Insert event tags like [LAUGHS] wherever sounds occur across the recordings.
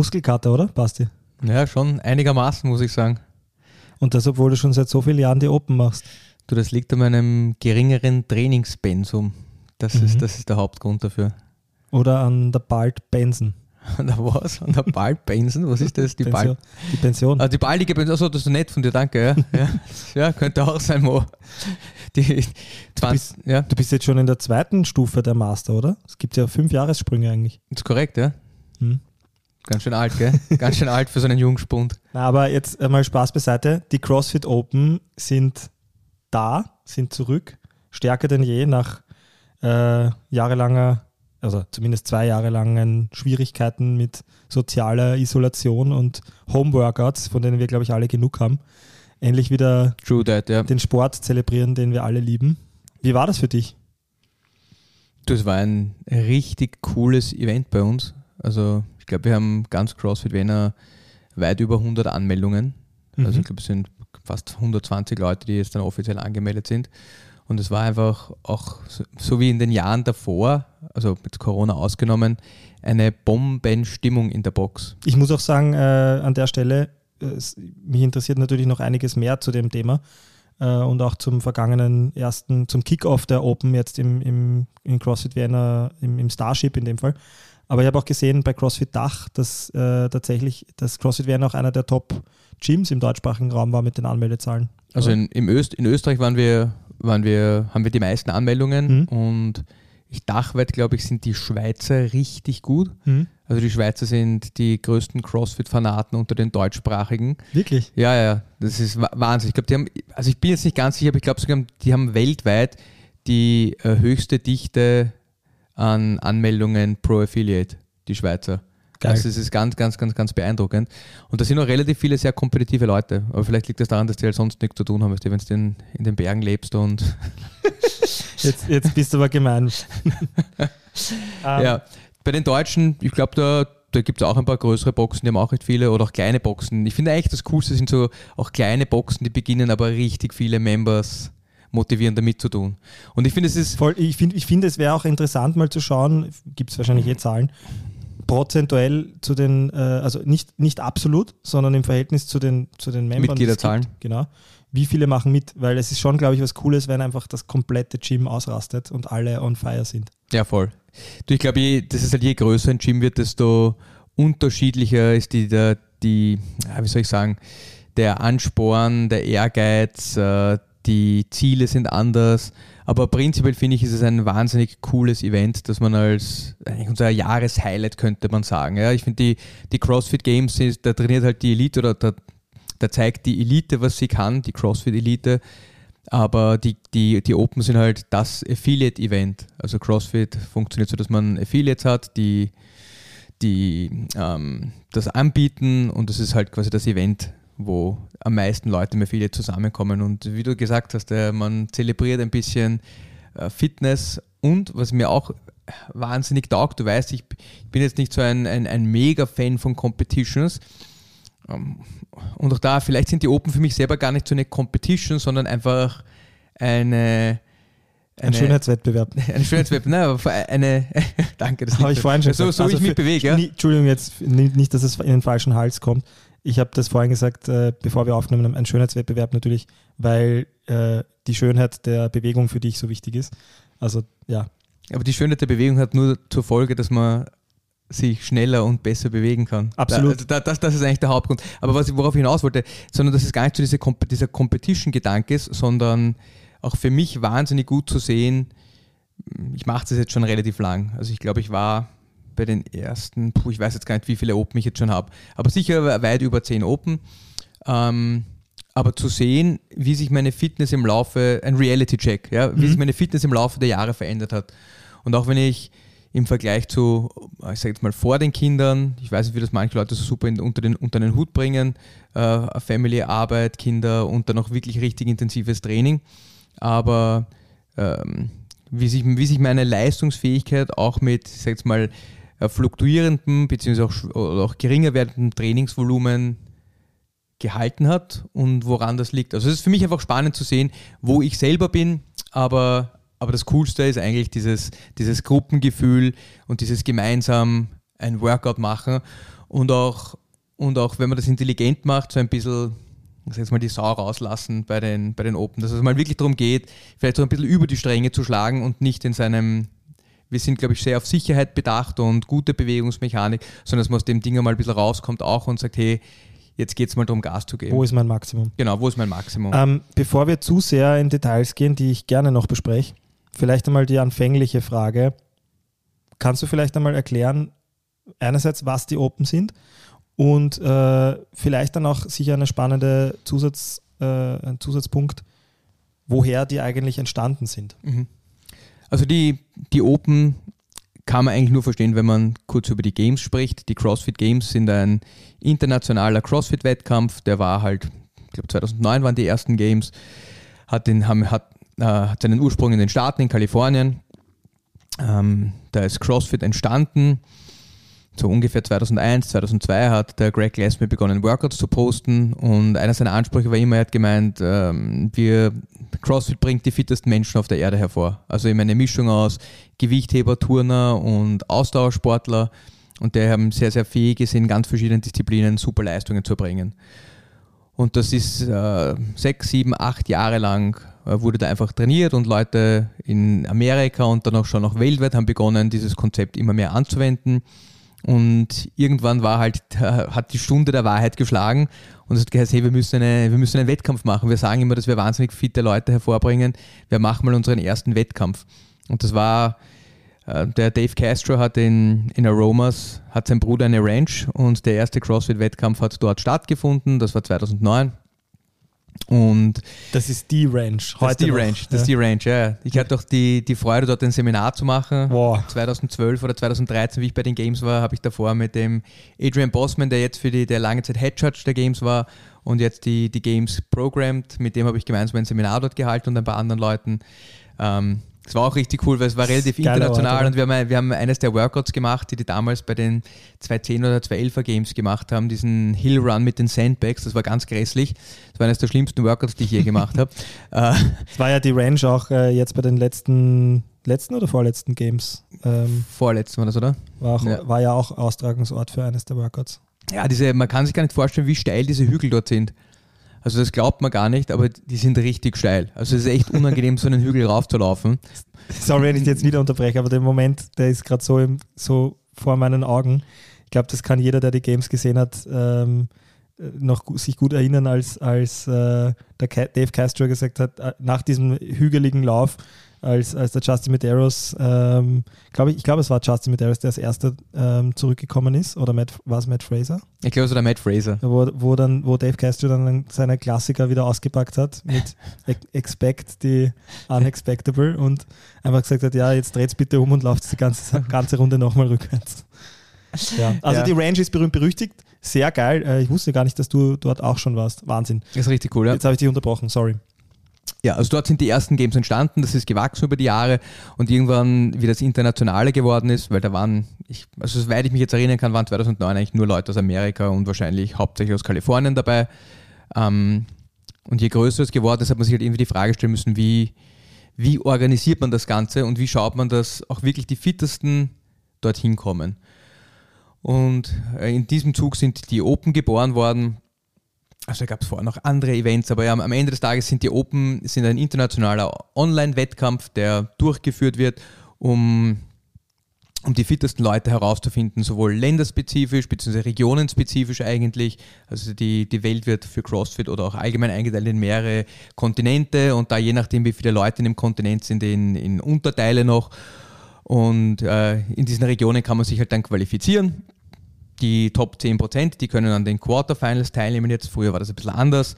Muskelkater, oder? Basti? Ja, schon einigermaßen, muss ich sagen. Und das, obwohl du schon seit so vielen Jahren die Open machst. Du, das liegt an meinem geringeren Trainingspensum. Das, Mhm. ist, das ist der Hauptgrund dafür. Oder an der Bald Benson. [LAUGHS] An der was? An der Ballpensen? Was ist das? Die Pension. Ball. Die Pension. Ah, die baldige Pension. Achso, das ist nett von dir, danke. Ja, [LAUGHS] ja. ja könnte auch sein, Mo. Die 20, ja, Du bist jetzt schon in der zweiten Stufe der Master, oder? Es gibt ja fünf Jahressprünge eigentlich. ist korrekt, ja. Hm. Ganz schön alt, gell? [LAUGHS] Ganz schön alt für so einen Jungspund. Na, aber jetzt mal Spaß beiseite. Die CrossFit Open sind da, sind zurück, stärker denn je nach äh, jahrelanger, also zumindest zwei Jahre langen Schwierigkeiten mit sozialer Isolation und Homeworkouts, von denen wir, glaube ich, alle genug haben. Endlich wieder that, ja. den Sport zelebrieren, den wir alle lieben. Wie war das für dich? Das war ein richtig cooles Event bei uns. Also glaube, wir haben ganz CrossFit Wiener weit über 100 Anmeldungen. Also Mhm. ich glaube, es sind fast 120 Leute, die jetzt dann offiziell angemeldet sind. Und es war einfach auch so, wie in den Jahren davor, also mit Corona ausgenommen, eine Bombenstimmung in der Box. Ich muss auch sagen, äh, an der Stelle, äh, mich interessiert natürlich noch einiges mehr zu dem Thema äh, und auch zum vergangenen ersten, zum Kickoff der Open jetzt im, im, in CrossFit Vienna, im, im Starship in dem Fall. Aber ich habe auch gesehen bei CrossFit Dach, dass äh, tatsächlich das CrossFit Vienna auch einer der Top-Gyms im deutschsprachigen Raum war mit den Anmeldezahlen. Also in, im Öst, in Österreich waren wir, waren wir, haben wir die meisten Anmeldungen Mhm. und ich dachweit, glaube ich, sind die Schweizer richtig gut. Mhm. Also die Schweizer sind die größten CrossFit-Fanaten unter den deutschsprachigen. Wirklich? Ja, ja, das ist wa- Wahnsinn. Ich glaube, die haben, also ich bin jetzt nicht ganz sicher, aber ich glaube die haben weltweit die äh, höchste Dichte an Anmeldungen pro Affiliate, die Schweizer. Geil. Also das ist ganz, ganz, ganz, ganz beeindruckend. Und da sind auch relativ viele sehr kompetitive Leute. Aber vielleicht liegt das daran, dass die halt sonst nichts zu tun haben, wenn du in, in den Bergen lebst und [LAUGHS] Jetzt, jetzt bist du aber gemein. [LAUGHS] Ja, bei den Deutschen, ich glaube, da, da gibt es auch ein paar größere Boxen, die haben auch recht viele oder auch kleine Boxen. Ich finde eigentlich das Coolste sind so auch kleine Boxen, die beginnen aber richtig viele Members motivieren, damit zu tun. Und ich finde, es ist Voll, ich finde, ich find, es wäre auch interessant, mal zu schauen, gibt es wahrscheinlich eh Zahlen, prozentuell zu den, äh, also nicht, nicht absolut, sondern im Verhältnis zu den, zu den Membern. Mitgliederzahlen. gibt. Genau. Wie viele machen mit? Weil es ist schon, glaube ich, was Cooles, wenn einfach das komplette Gym ausrastet und alle on fire sind. Ja, voll. Du, ich glaube, das ist halt je größer ein Gym wird, desto unterschiedlicher ist die, der, die, wie soll ich sagen, der Ansporn, der Ehrgeiz, äh, die Ziele sind anders. Aber prinzipiell finde ich, ist es ein wahnsinnig cooles Event, das man als eigentlich unser Jahreshighlight könnte man sagen. Ja, ich finde die, die CrossFit Games, da trainiert halt die Elite oder da, da zeigt die Elite, was sie kann, die CrossFit Elite. Aber die, die, die Open sind halt das Affiliate-Event. Also CrossFit funktioniert so, dass man Affiliates hat, die, die ähm, das anbieten und das ist halt quasi das Event, wo am meisten Leute im Affiliate zusammenkommen. Und wie du gesagt hast, äh, man zelebriert ein bisschen äh, Fitness und was mir auch wahnsinnig taugt, du weißt, ich bin jetzt nicht so ein, ein, ein Mega-Fan von Competitions, ähm, und auch da, vielleicht sind die Open für mich selber gar nicht so eine Competition, sondern einfach eine. Ein Schönheitswettbewerb. [LAUGHS] Eine Schönheitswettbewerb, ne, eine. [LAUGHS] danke, das Habe ich vorhin schon So, gesagt. so Also ich mich bewege, ja. Entschuldigung, jetzt nicht, dass es in den falschen Hals kommt. Ich habe das vorhin gesagt, äh, bevor wir aufgenommen haben, ein Schönheitswettbewerb natürlich, weil äh, die Schönheit der Bewegung für dich so wichtig ist. Also ja, Aber die Schönheit der Bewegung hat nur zur Folge, dass man sich schneller und besser bewegen kann. Absolut. Da, also da, das, das ist eigentlich der Hauptgrund. Aber was, worauf ich hinaus wollte, sondern dass es gar nicht so diese, dieser Competition-Gedanke ist, sondern auch für mich wahnsinnig gut zu sehen, ich mache das jetzt schon relativ lang. Also ich glaube, ich war bei den ersten, puh, ich weiß jetzt gar nicht, wie viele Open ich jetzt schon habe, aber sicher weit über zehn Open. Ähm, aber zu sehen, wie sich meine Fitness im Laufe, ein Reality-Check, ja, wie Mhm. sich meine Fitness im Laufe der Jahre verändert hat. Und auch wenn ich im Vergleich zu, ich sage jetzt mal, vor den Kindern, ich weiß nicht, wie das manche Leute so super in, unter, den, unter den Hut bringen, äh, Family, Arbeit, Kinder und dann auch wirklich richtig intensives Training. Aber ähm, wie, sich, wie sich meine Leistungsfähigkeit auch mit, ich sage jetzt mal, fluktuierendem bzw. Auch, auch geringer werdendem Trainingsvolumen gehalten hat und woran das liegt. Also es ist für mich einfach spannend zu sehen, wo ich selber bin, aber, aber das Coolste ist eigentlich dieses, dieses Gruppengefühl und dieses gemeinsam ein Workout machen und auch, und auch wenn man das intelligent macht, so ein bisschen jetzt mal die Sau rauslassen bei den, bei den Open, dass es mal wirklich darum geht, vielleicht so ein bisschen über die Stränge zu schlagen und nicht in seinem, wir sind glaube ich sehr auf Sicherheit bedacht und gute Bewegungsmechanik, sondern dass man aus dem Ding mal ein bisschen rauskommt auch und sagt, hey, jetzt geht es mal darum, Gas zu geben. Wo ist mein Maximum? genau, wo ist mein Maximum? Ähm, bevor wir zu sehr in Details gehen, die ich gerne noch bespreche, vielleicht einmal die anfängliche Frage. Kannst du vielleicht einmal erklären, einerseits, was die Open sind und äh, vielleicht dann auch sicher eine spannende Zusatz, äh, ein Zusatzpunkt, woher die eigentlich entstanden sind? Also die, die Open kann man eigentlich nur verstehen, wenn man kurz über die Games spricht. Die CrossFit Games sind ein internationaler CrossFit-Wettkampf, der war halt, ich glaube 2009 waren die ersten Games, hat, den, haben, hat, äh, hat seinen Ursprung in den Staaten, in Kalifornien. Ähm, da ist CrossFit entstanden. So ungefähr 2001, 2002 hat der Greg Glassman begonnen, Workouts zu posten und einer seiner Ansprüche war immer, er hat gemeint, ähm, wir, CrossFit bringt die fittesten Menschen auf der Erde hervor. Also immer eine Mischung aus Gewichtheber, Turner und Ausdauersportler und der haben sehr, sehr fähig ist, in ganz verschiedenen Disziplinen super Leistungen zu bringen. Und das ist äh, sechs, sieben, acht Jahre lang äh, wurde da einfach trainiert und Leute in Amerika und dann auch schon noch weltweit haben begonnen, dieses Konzept immer mehr anzuwenden. Und irgendwann war halt, hat die Stunde der Wahrheit geschlagen und es hat geheißen, hey, wir müssen, eine, wir müssen einen Wettkampf machen. Wir sagen immer, dass wir wahnsinnig fitte Leute hervorbringen. Wir machen mal unseren ersten Wettkampf. Und das war, äh, der Dave Castro hat in, in Aromas, hat sein Bruder eine Ranch und der erste CrossFit-Wettkampf hat dort stattgefunden. Das war 2009. Und Das ist die Ranch. das ist die noch. Ranch, das ist die ja. Ranch, ja. Ich hatte auch die, die Freude, dort ein Seminar zu machen. Wow. 2012 oder 2013, wie ich bei den Games war, habe ich davor mit dem Adrian Bossman, der jetzt für die, der lange Zeit Head Judge der Games war und jetzt die, die Games programmed, mit dem habe ich gemeinsam ein Seminar dort gehalten und ein paar anderen Leuten. Ähm, es war auch richtig cool, weil es war relativ international Ort, und wir haben, wir haben eines der Workouts gemacht, die die damals bei den 210 oder 211er Games gemacht haben, diesen Hill Run mit den Sandbags, das war ganz grässlich. Das war eines der schlimmsten Workouts, die ich je gemacht habe. [LAUGHS] Es war ja die Ranch auch äh, jetzt bei den letzten, letzten oder vorletzten Games. Ähm, vorletztes war das, oder? war, auch, Ja. war ja auch Austragungsort für eines der Workouts. Ja, diese, man kann sich gar nicht vorstellen, wie steil diese Hügel dort sind. Also das glaubt man gar nicht, aber die sind richtig steil. Also es ist echt unangenehm, so einen Hügel raufzulaufen. Sorry, wenn ich dich jetzt wieder unterbreche, aber der Moment, der ist gerade so, so vor meinen Augen. Ich glaube, das kann jeder, der die Games gesehen hat, ähm, äh, noch sich gut erinnern, als, als äh, der Dave Castro gesagt hat, äh, nach diesem hügeligen Lauf, als, als der Justin Medeiros, ähm, glaube ich, ich glaube, es war Justin Medeiros, der als erster ähm, zurückgekommen ist, oder war es Matt Fraser? Ich glaube, so der Matt Fraser. wo, wo, dann, wo Dave Castro dann seine Klassiker wieder ausgepackt hat mit [LAUGHS] Ex- Expect the Unexpectable und einfach gesagt hat, ja, jetzt dreht's bitte um und lauft die ganze, ganze Runde nochmal rückwärts. Ja. Also Ja. die Range ist berühmt berüchtigt, sehr geil. Äh, Ich wusste gar nicht, dass du dort auch schon warst. Wahnsinn. Das ist richtig cool, ja. Jetzt habe ich dich unterbrochen, sorry. Ja, also dort sind die ersten Games entstanden, das ist gewachsen über die Jahre und irgendwann, wie das Internationale geworden ist, weil da waren, ich, also soweit ich mich jetzt erinnern kann, waren 2009 eigentlich nur Leute aus Amerika und wahrscheinlich hauptsächlich aus Kalifornien dabei. Ähm, und je größer es geworden ist, hat man sich halt irgendwie die Frage stellen müssen, wie, wie organisiert man das Ganze und wie schaut man, dass auch wirklich die Fittesten dorthin kommen. Und äh, in diesem Zug sind die Open geboren worden. Also gab es vorher noch andere Events, aber ja, am Ende des Tages sind die Open sind ein internationaler Online-Wettkampf, der durchgeführt wird, um, um die fittesten Leute herauszufinden, sowohl länderspezifisch bzw. regionenspezifisch eigentlich. Also die, die Welt wird für CrossFit oder auch allgemein eingeteilt in mehrere Kontinente und da je nachdem, wie viele Leute in dem Kontinent sind, in, in Unterteile noch. Und äh, in diesen Regionen kann man sich halt dann qualifizieren die Top 10%, die können an den Quarterfinals teilnehmen jetzt. Früher war das ein bisschen anders.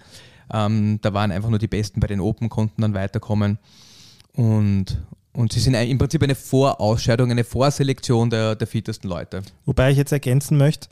Ähm, da waren einfach nur die Besten bei den Open, konnten dann weiterkommen. Und, und sie sind im Prinzip eine Vorausscheidung, eine Vorselektion der, der fittesten Leute. Wobei ich jetzt ergänzen möchte,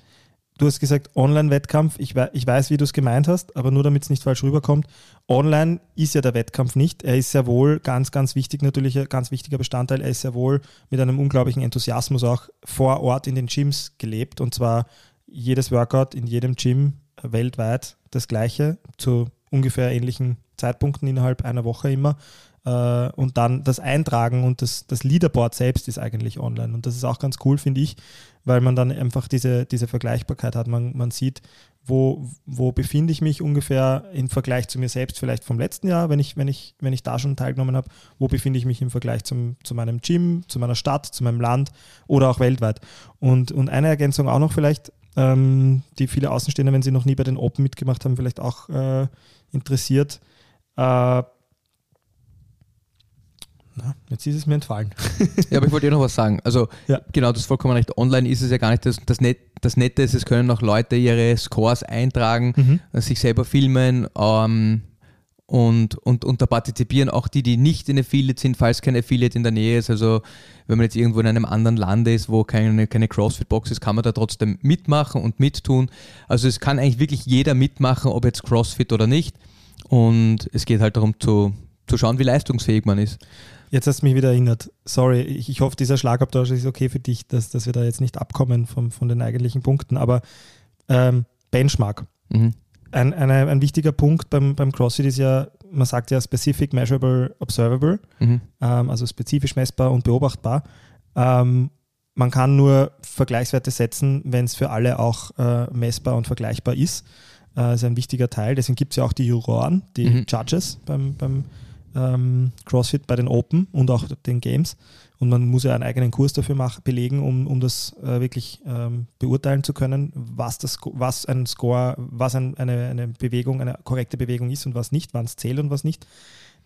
du hast gesagt Online-Wettkampf, ich, wei- ich weiß, wie du es gemeint hast, aber nur damit es nicht falsch rüberkommt, online ist ja der Wettkampf nicht. Er ist sehr wohl ganz, ganz wichtig, natürlich ein ganz wichtiger Bestandteil. Er ist sehr wohl mit einem unglaublichen Enthusiasmus auch vor Ort in den Gyms gelebt und zwar jedes Workout in jedem Gym weltweit das gleiche zu ungefähr ähnlichen Zeitpunkten innerhalb einer Woche immer. Äh, und dann das Eintragen und das, das Leaderboard selbst ist eigentlich online. Und das ist auch ganz cool, finde ich, weil man dann einfach diese, diese Vergleichbarkeit hat. Man, man sieht, wo, wo befinde ich mich ungefähr im Vergleich zu mir selbst, vielleicht vom letzten Jahr, wenn ich, wenn ich, wenn ich da schon teilgenommen habe, wo befinde ich mich im Vergleich zum, zu meinem Gym, zu meiner Stadt, zu meinem Land oder auch weltweit. Und, und eine Ergänzung auch noch vielleicht, ähm, die viele Außenstehende, wenn sie noch nie bei den Open mitgemacht haben, vielleicht auch äh, interessiert. Äh, na, jetzt ist es mir entfallen. Ja, aber ich wollte dir noch was sagen. Also, Ja. genau, das ist vollkommen recht. Online ist es ja gar nicht das, das, Net, das Nette, ist, es können auch Leute ihre Scores eintragen, Mhm. sich selber filmen ähm, und, und, und da partizipieren auch die, die nicht in Affiliate sind, falls kein Affiliate in der Nähe ist. Also, wenn man jetzt irgendwo in einem anderen Land ist, wo keine, keine CrossFit-Box ist, kann man da trotzdem mitmachen und mittun. Also, es kann eigentlich wirklich jeder mitmachen, ob jetzt CrossFit oder nicht. Und es geht halt darum zu, zu schauen, wie leistungsfähig man ist. Jetzt hast du mich wieder erinnert. Sorry, ich, ich hoffe, dieser Schlagabtausch ist okay für dich, dass, dass wir da jetzt nicht abkommen vom, von den eigentlichen Punkten. Aber ähm, Benchmark. Mhm. Ein, eine, ein wichtiger Punkt beim, beim CrossFit ist ja, man sagt ja Specific, Measurable, Observable, Mhm. ähm, also spezifisch messbar und beobachtbar. Ähm, man kann nur Vergleichswerte setzen, wenn es für alle auch äh, messbar und vergleichbar ist. Äh, Das ist ein wichtiger Teil. Deswegen gibt es ja auch die Juroren, die Mhm. Judges beim, beim ähm, CrossFit, bei den Open und auch den Games. Und man muss ja einen eigenen Kurs dafür mach, belegen, um, um das äh, wirklich ähm, beurteilen zu können, was, das, was ein Score, was ein, eine, eine Bewegung, eine korrekte Bewegung ist und was nicht, wann es zählt und was nicht.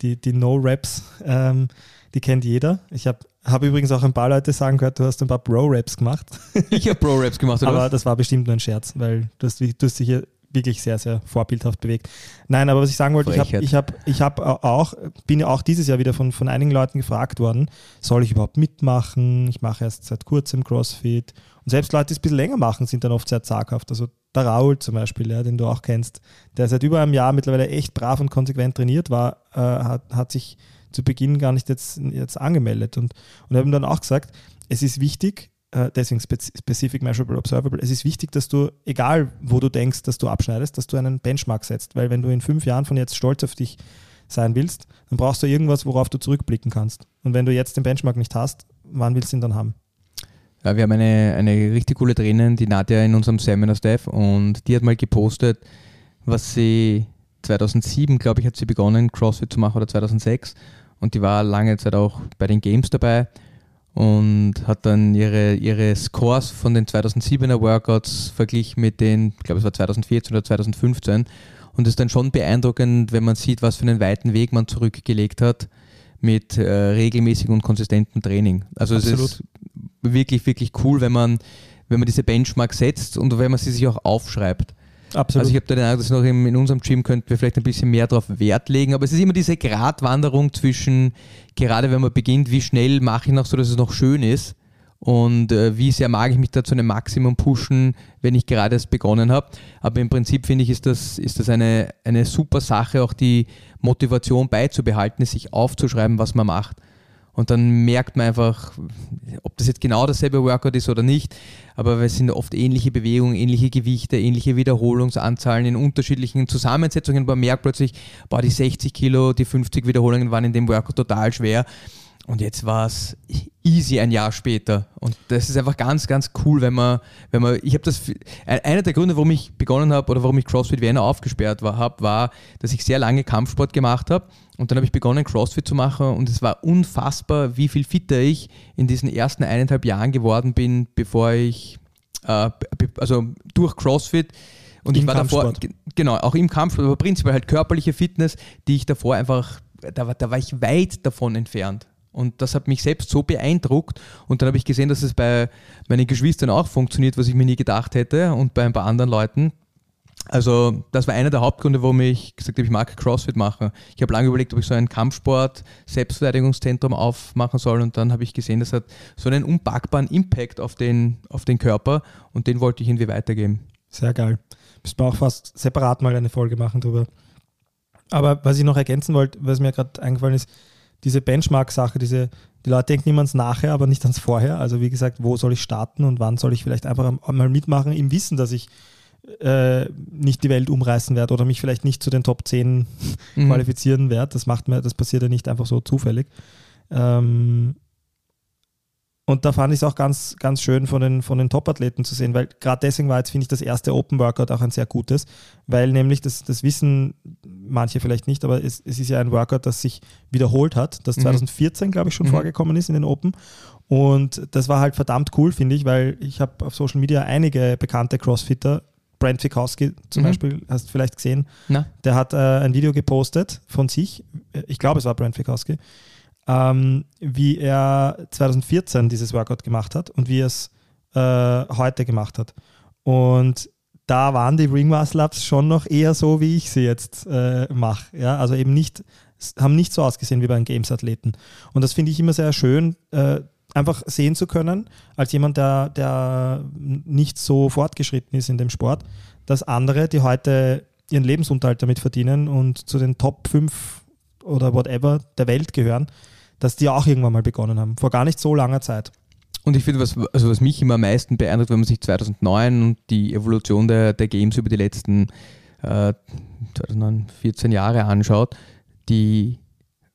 Die, die No-Raps, [LAUGHS] ähm, die kennt jeder. Ich habe hab übrigens auch ein paar Leute sagen gehört, du hast ein paar Pro-Raps gemacht. Ich habe Pro-Raps gemacht, oder Aber was? das war bestimmt nur ein Scherz, weil du hast, du hast dich hier wirklich sehr, sehr vorbildhaft bewegt. Nein, aber was ich sagen wollte, ich habe Frechheit. ich hab, ich hab auch, bin ja auch dieses Jahr wieder von, von einigen Leuten gefragt worden, soll ich überhaupt mitmachen? Ich mache erst seit kurzem CrossFit. Und selbst Leute, die es ein bisschen länger machen, sind dann oft sehr zaghaft. Also der Raul zum Beispiel, ja, den du auch kennst, der seit über einem Jahr mittlerweile echt brav und konsequent trainiert war, äh, hat, hat sich zu Beginn gar nicht jetzt, jetzt angemeldet. Und, und haben dann auch gesagt, es ist wichtig, deswegen spez Specific Measurable Observable, es ist wichtig, dass du, egal wo du denkst, dass du abschneidest, dass du einen Benchmark setzt. Weil wenn du in fünf Jahren von jetzt stolz auf dich sein willst, dann brauchst du irgendwas, worauf du zurückblicken kannst. Und wenn du jetzt den Benchmark nicht hast, wann willst du ihn dann haben? Ja, wir haben eine, eine richtig coole Trainerin, die Nadja in unserem Seminar-Staff und die hat mal gepostet, was sie 2007, glaube ich, hat sie begonnen, CrossFit zu machen oder 2006 und die war lange Zeit auch bei den Games dabei und hat dann ihre, ihre Scores von den 2007er Workouts verglichen mit den, ich glaube es war 2014 oder 2015 und es ist dann schon beeindruckend, wenn man sieht, was für einen weiten Weg man zurückgelegt hat mit äh, regelmäßigem und konsistentem Training. Also es Absolut. ist wirklich, wirklich cool, wenn man, wenn man diese Benchmark setzt und wenn man sie sich auch aufschreibt. Absolut. Also ich habe da den Eindruck, dass noch in unserem Gym könnten wir vielleicht ein bisschen mehr darauf Wert legen, aber es ist immer diese Gratwanderung zwischen, gerade wenn man beginnt, wie schnell mache ich noch so, dass es noch schön ist und äh, wie sehr mag ich mich da zu einem Maximum pushen, wenn ich gerade erst begonnen habe. Aber im Prinzip finde ich, ist das, ist das eine, eine super Sache, auch die Motivation beizubehalten, sich aufzuschreiben, was man macht. Und dann merkt man einfach, ob das jetzt genau dasselbe Workout ist oder nicht, aber es sind oft ähnliche Bewegungen, ähnliche Gewichte, ähnliche Wiederholungsanzahlen in unterschiedlichen Zusammensetzungen. Man merkt plötzlich, boah, die 60 Kilo, die 50 Wiederholungen waren in dem Workout total schwer. Und jetzt war es easy ein Jahr später. Und das ist einfach ganz, ganz cool, wenn man, wenn man, ich habe das, einer der Gründe, warum ich begonnen habe oder warum ich CrossFit Vienna aufgesperrt war, hab, war, dass ich sehr lange Kampfsport gemacht habe. Und dann habe ich begonnen, CrossFit zu machen und es war unfassbar, wie viel fitter ich in diesen ersten eineinhalb Jahren geworden bin, bevor ich, äh, also durch CrossFit und Im ich war davor, Kampfsport. ge- genau, auch im Kampfsport, aber prinzipiell halt körperliche Fitness, die ich davor einfach, da, war- da war ich weit davon entfernt. Und das hat mich selbst so beeindruckt. Und dann habe ich gesehen, dass es bei meinen Geschwistern auch funktioniert, was ich mir nie gedacht hätte und bei ein paar anderen Leuten. Also das war einer der Hauptgründe, warum ich gesagt habe, ich mag CrossFit machen. Ich habe lange überlegt, ob ich so ein Kampfsport-Selbstverteidigungszentrum aufmachen soll und dann habe ich gesehen, das hat so einen unpackbaren Impact auf den, auf den Körper und den wollte ich irgendwie weitergeben. Sehr geil. Müssen wir auch fast separat mal eine Folge machen drüber. Aber was ich noch ergänzen wollte, was mir gerade eingefallen ist, diese Benchmark-Sache, diese, die Leute denken immer ans Nachher, aber nicht ans Vorher. Also wie gesagt, wo soll ich starten und wann soll ich vielleicht einfach mal mitmachen, im Wissen, dass ich äh, nicht die Welt umreißen werde oder mich vielleicht nicht zu den Top 10 Mhm. qualifizieren werde. Das macht mir, das passiert ja nicht einfach so zufällig. Ähm, und da fand ich es auch ganz, ganz schön von den, von den Top-Athleten zu sehen, weil gerade deswegen war jetzt, finde ich, das erste Open Workout auch ein sehr gutes, weil nämlich, das, das wissen manche vielleicht nicht, aber es, es ist ja ein Workout, das sich wiederholt hat, das Mhm. 2014, glaube ich, schon Mhm. vorgekommen ist in den Open. Und das war halt verdammt cool, finde ich, weil ich habe auf Social Media einige bekannte Crossfitter, Brent Fikowski zum Mhm. Beispiel, hast du vielleicht gesehen, Na? der hat äh, ein Video gepostet von sich, äh, ich glaube es war Brent Fikowski, ähm, wie er 2014 dieses Workout gemacht hat und wie er es äh, heute gemacht hat. Und da waren die Ring Muscle schon noch eher so, wie ich sie jetzt äh, mache. Ja? Also eben nicht, haben nicht so ausgesehen wie bei einem Games-Athleten. Und das finde ich immer sehr schön, äh, einfach sehen zu können, als jemand, der, der nicht so fortgeschritten ist in dem Sport, dass andere, die heute ihren Lebensunterhalt damit verdienen und zu den Top 5 oder whatever der Welt gehören, dass die auch irgendwann mal begonnen haben. Vor gar nicht so langer Zeit. Und ich finde, was, also was mich immer am meisten beeindruckt, wenn man sich 2009 und die Evolution der, der Games über die letzten äh, 2009, 14 Jahre anschaut, die,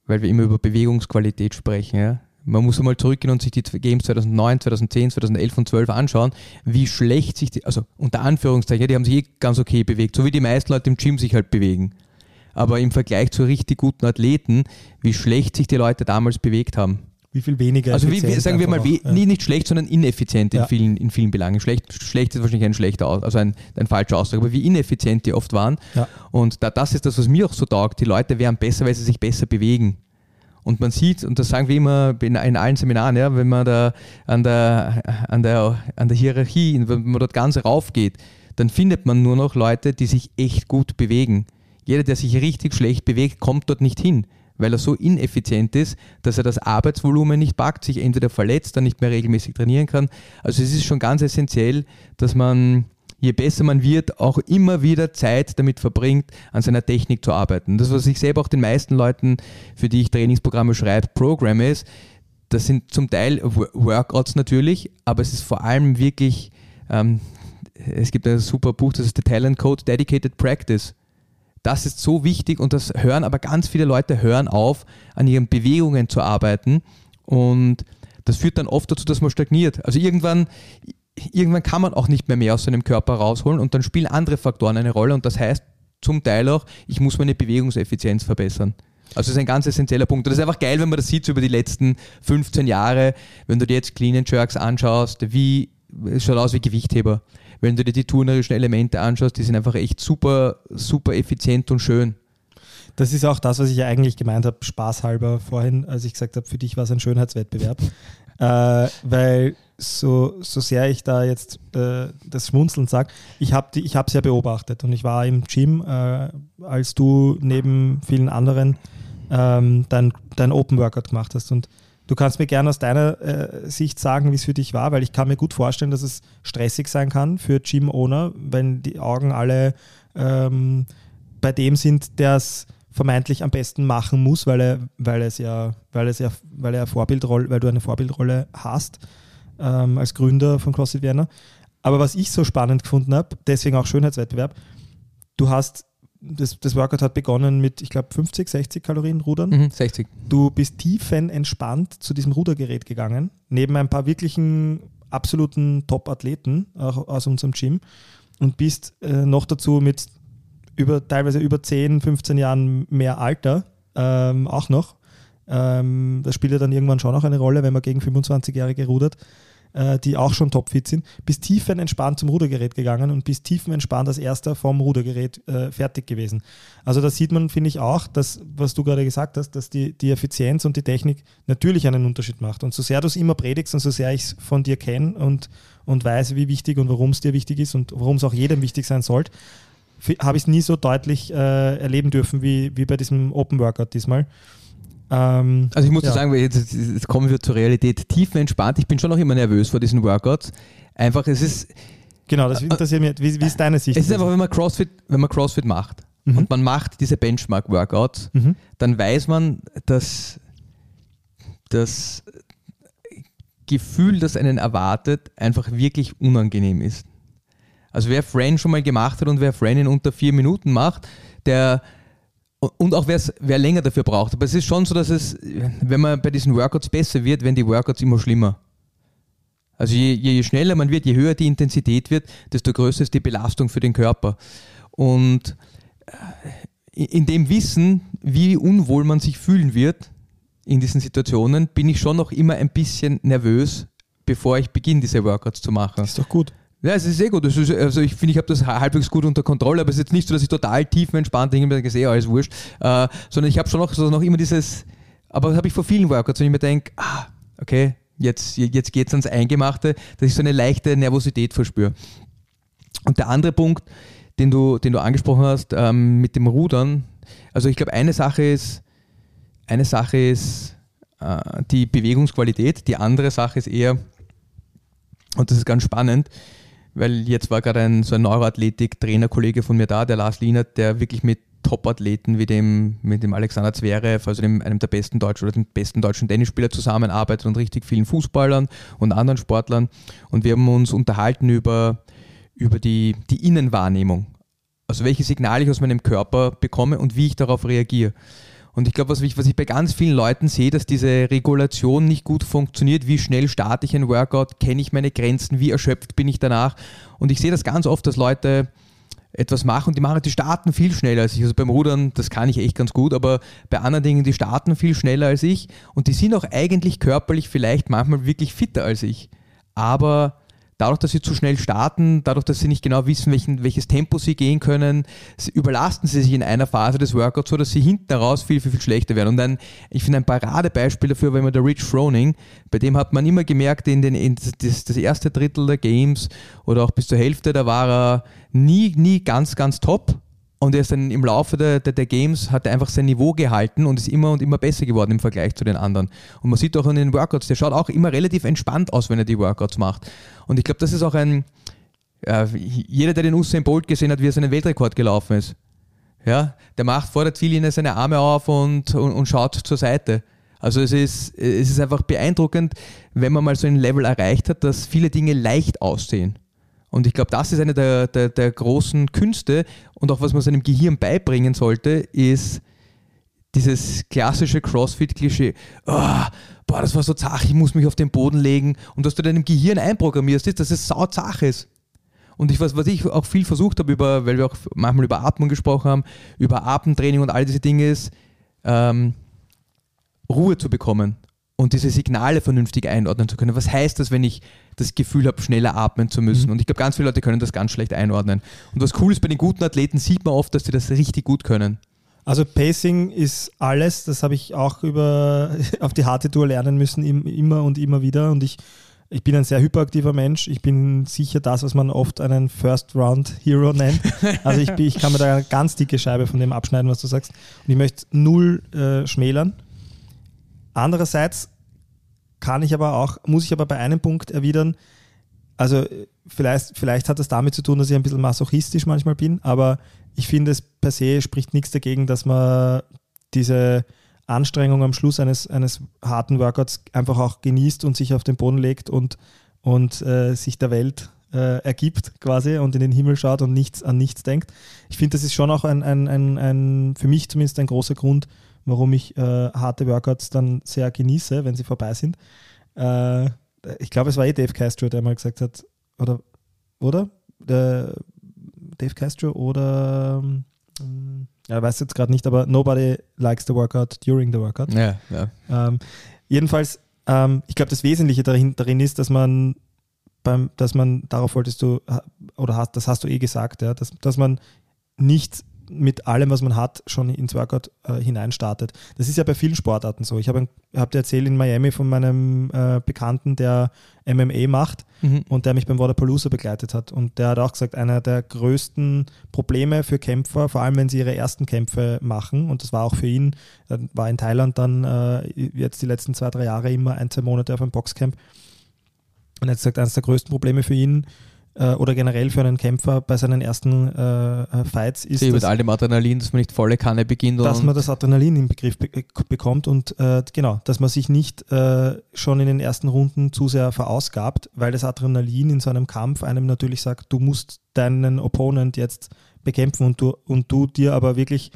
weil wir immer über Bewegungsqualität sprechen, ja, man muss einmal zurückgehen und sich die Games 2009, 2010, 2011 und 12 anschauen, wie schlecht sich die, also unter Anführungszeichen, die haben sich eh ganz okay bewegt, so wie die meisten Leute im Gym sich halt bewegen. Aber im Vergleich zu richtig guten Athleten, wie schlecht sich die Leute damals bewegt haben. Wie viel weniger. Also wie, wie, sagen wir mal, auch, ja. nie, nicht schlecht, sondern ineffizient in, Ja. vielen, in vielen Belangen. Schlecht, schlecht ist wahrscheinlich ein schlechter, also ein, ein falscher Ausdruck, aber wie ineffizient die oft waren. Ja. Und da, das ist das, was mir auch so taugt. Die Leute werden besser, weil sie sich besser bewegen. Und man sieht, und das sagen wir immer in, in allen Seminaren, ja, wenn man da an der, an, der, an der Hierarchie, wenn man dort ganz raufgeht, dann findet man nur noch Leute, die sich echt gut bewegen. Jeder, der sich richtig schlecht bewegt, kommt dort nicht hin, weil er so ineffizient ist, dass er das Arbeitsvolumen nicht packt, sich entweder verletzt, dann nicht mehr regelmäßig trainieren kann. Also es ist schon ganz essentiell, dass man, je besser man wird, auch immer wieder Zeit damit verbringt, an seiner Technik zu arbeiten. Das, was ich selber auch den meisten Leuten, für die ich Trainingsprogramme schreibe, programme ist, das sind zum Teil Wo- Workouts natürlich, aber es ist vor allem wirklich, ähm, es gibt ein super Buch, das ist The Talent Code Dedicated Practice. Das ist so wichtig und das hören aber ganz viele Leute hören auf, an ihren Bewegungen zu arbeiten und das führt dann oft dazu, dass man stagniert. Also irgendwann, irgendwann kann man auch nicht mehr mehr aus seinem Körper rausholen und dann spielen andere Faktoren eine Rolle und das heißt zum Teil auch, ich muss meine Bewegungseffizienz verbessern. Also das ist ein ganz essentieller Punkt. Und das ist einfach geil, wenn man das sieht so über die letzten 15 Jahre, wenn du dir jetzt Clean and Jerks anschaust, wie es schaut aus wie Gewichtheber. Wenn du dir die turnerischen Elemente anschaust, die sind einfach echt super, super effizient und schön. Das ist auch das, was ich ja eigentlich gemeint habe, spaßhalber vorhin, als ich gesagt habe, für dich war es ein Schönheitswettbewerb. [LAUGHS] äh, weil so, so sehr ich da jetzt äh, das Schmunzeln sage, ich habe es ja beobachtet und ich war im Gym, äh, als du neben vielen anderen ähm, dein, dein Open Workout gemacht hast. Und du kannst mir gerne aus deiner äh, Sicht sagen, wie es für dich war, weil ich kann mir gut vorstellen, dass es stressig sein kann für Gym-Owner, wenn die Augen alle ähm, bei dem sind, der es vermeintlich am besten machen muss, weil er, weil es ja, weil es ja, weil er Vorbildrolle, weil du eine Vorbildrolle hast ähm, als Gründer von CrossFit Vienna. Aber was ich so spannend gefunden habe, deswegen auch Schönheitswettbewerb, du hast, das, das Workout hat begonnen mit, ich glaube, 50, 60 Kalorien Rudern. Mhm, 60. Du bist tiefenentspannt zu diesem Rudergerät gegangen, neben ein paar wirklichen absoluten Top-Athleten aus unserem Gym und bist äh, noch dazu mit über, teilweise über 10, 15 Jahren mehr Alter ähm, auch noch. Ähm, das spielt ja dann irgendwann schon auch eine Rolle, wenn man gegen 25-Jährige rudert, die auch schon topfit sind. Bist tiefenentspannt zum Rudergerät gegangen und bist tiefenentspannt als erster vom Rudergerät äh, fertig gewesen. Also da sieht man, finde ich auch, dass, was du gerade gesagt hast, dass die, die Effizienz und die Technik natürlich einen Unterschied macht. Und so sehr du es immer predigst und so sehr ich es von dir kenne und, und weiß, wie wichtig und warum es dir wichtig ist und warum es auch jedem wichtig sein sollte, habe ich es nie so deutlich äh, erleben dürfen wie, wie bei diesem Open Workout diesmal. Ähm, Also ich muss ja. sagen, jetzt, jetzt kommen wir zur Realität. Tiefenentspannt. Ich bin schon noch immer nervös vor diesen Workouts. Einfach, es ist, Genau, das interessiert mich. Wie, wie ist deine Sicht? es ist einfach, wenn man CrossFit, wenn man CrossFit macht Mhm. und man macht diese Benchmark-Workouts, Mhm. dann weiß man, dass das Gefühl, das einen erwartet, einfach wirklich unangenehm ist. Also wer Fran schon mal gemacht hat und wer Fran in unter vier Minuten macht, der und auch wer länger dafür braucht. Aber es ist schon so, dass es, wenn man bei diesen Workouts besser wird, werden die Workouts immer schlimmer. Also je, je, je schneller man wird, je höher die Intensität wird, desto größer ist die Belastung für den Körper. Und äh, in dem Wissen, wie unwohl man sich fühlen wird in diesen Situationen, bin ich schon noch immer ein bisschen nervös, bevor ich beginne, diese Workouts zu machen. ist doch gut. Ja, es ist sehr gut. Ist, also ich finde, ich habe das halbwegs gut unter Kontrolle, aber es ist jetzt nicht so, dass ich total tiefenentspannt denke, mir gesehen, alles wurscht, äh, sondern ich habe schon noch, so noch immer dieses, aber das habe ich vor vielen Workouts, wenn ich mir denke, ah, okay, jetzt, jetzt geht es ans Eingemachte, dass ich so eine leichte Nervosität verspüre. Und der andere Punkt, den du, den du angesprochen hast, ähm, mit dem Rudern, also ich glaube, eine Sache ist, eine Sache ist äh, die Bewegungsqualität, die andere Sache ist eher, und das ist ganz spannend, weil jetzt war gerade ein so ein Neuroathletik-Trainerkollege von mir da, der Lars Lienert, der wirklich mit Top-Athleten wie dem, mit dem Alexander Zverev, also dem, einem der besten deutschen oder dem besten deutschen Tennisspieler zusammenarbeitet und richtig vielen Fußballern und anderen Sportlern. Und wir haben uns unterhalten über, über die, die Innenwahrnehmung. Also welche Signale ich aus meinem Körper bekomme und wie ich darauf reagiere. Und ich glaube, was ich, was ich bei ganz vielen Leuten sehe, dass diese Regulation nicht gut funktioniert. Wie schnell starte ich ein Workout? Kenne ich meine Grenzen? Wie erschöpft bin ich danach? Und ich sehe das ganz oft, dass Leute etwas machen und die machen, die starten viel schneller als ich. Also beim Rudern, das kann ich echt ganz gut, aber bei anderen Dingen, die starten viel schneller als ich und die sind auch eigentlich körperlich vielleicht manchmal wirklich fitter als ich. Aber dadurch, dass sie zu schnell starten, dadurch, dass sie nicht genau wissen, welchen, welches Tempo sie gehen können, überlasten sie sich in einer Phase des Workouts so, dass sie hinten raus viel, viel, viel schlechter werden. Und ein, ich finde ein Paradebeispiel dafür war immer der Rich Froning, bei dem hat man immer gemerkt, in den, in das, das erste Drittel der Games oder auch bis zur Hälfte, da war er nie, nie ganz, ganz top. Und er ist dann im Laufe der, der, der Games hat er einfach sein Niveau gehalten und ist immer und immer besser geworden im Vergleich zu den anderen. Und man sieht auch in den Workouts, der schaut auch immer relativ entspannt aus, wenn er die Workouts macht. Und ich glaube, das ist auch ein, äh, jeder, der den Usain Bolt gesehen hat, wie er seinen Weltrekord gelaufen ist. Ja, der macht der Ziellinie seine Arme auf und, und, und schaut zur Seite. Also es ist, es ist einfach beeindruckend, wenn man mal so ein Level erreicht hat, dass viele Dinge leicht aussehen. Und ich glaube, das ist eine der, der, der großen Künste und auch was man seinem Gehirn beibringen sollte, ist dieses klassische CrossFit-Klischee. Oh, boah, das war so zach, ich muss mich auf den Boden legen. Und dass du deinem Gehirn einprogrammierst, ist, dass es sau zach ist. Und ich, was, was ich auch viel versucht habe, weil wir auch manchmal über Atmung gesprochen haben, über Atemtraining und all diese Dinge ist, ähm, Ruhe zu bekommen und diese Signale vernünftig einordnen zu können. Was heißt das, wenn ich das Gefühl habe, schneller atmen zu müssen? Und ich glaube, ganz viele Leute können das ganz schlecht einordnen. Und was cool ist, bei den guten Athleten sieht man oft, dass sie das richtig gut können. Also Pacing ist alles, das habe ich auch über [LAUGHS] auf die harte Tour lernen müssen, im- immer und immer wieder. Und ich, ich bin ein sehr hyperaktiver Mensch. Ich bin sicher das, was man oft einen First Round Hero nennt. Also ich, bin, ich kann mir da eine ganz dicke Scheibe von dem abschneiden, was du sagst. Und ich möchte null äh, schmälern. Andererseits kann ich aber auch, muss ich aber bei einem Punkt erwidern, also äh, vielleicht, vielleicht hat das damit zu tun, dass ich ein bisschen masochistisch manchmal bin, aber ich finde es per se spricht nichts dagegen, dass man diese Anstrengung am Schluss eines, eines harten Workouts einfach auch genießt und sich auf den Boden legt und, und äh, sich der Welt äh, ergibt quasi und in den Himmel schaut und nichts an nichts denkt. Ich finde, das ist schon auch ein, ein, ein, ein, für mich zumindest ein großer Grund, warum ich äh, harte Workouts dann sehr genieße, wenn sie vorbei sind. Äh, ich glaube, es war eh Dave Castro, der mal gesagt hat, oder, oder? Der Dave Castro oder, ähm, ja, weiß jetzt gerade nicht, aber nobody likes the workout during the workout. Ja, ja. Ähm, jedenfalls, ähm, ich glaube, das Wesentliche darin, darin ist, dass man beim, dass man, darauf wolltest du, oder hast, das hast du eh gesagt, ja, dass, dass man nicht mit allem, was man hat, schon ins Workout äh, hineinstartet. Das ist ja bei vielen Sportarten so. Ich habe hab dir erzählt in Miami von meinem äh, Bekannten, der MMA macht Mhm. und der mich beim Waterpalooza begleitet hat. Und der hat auch gesagt, einer der größten Probleme für Kämpfer, vor allem wenn sie ihre ersten Kämpfe machen, und das war auch für ihn, er war in Thailand dann äh, jetzt die letzten zwei, drei Jahre immer ein, zwei Monate auf einem Boxcamp. Und er hat gesagt, eines der größten Probleme für ihn äh, oder generell für einen Kämpfer bei seinen ersten äh, äh, Fights ist, Sie mit dass, all dem Adrenalin, dass man nicht volle Kanne beginnt. dass und man das Adrenalin im Begriff be bekommt und äh, genau, dass man sich nicht äh, schon in den ersten Runden zu sehr verausgabt, weil das Adrenalin in so einem Kampf einem natürlich sagt, du musst deinen Opponent jetzt bekämpfen und du, und du dir aber wirklich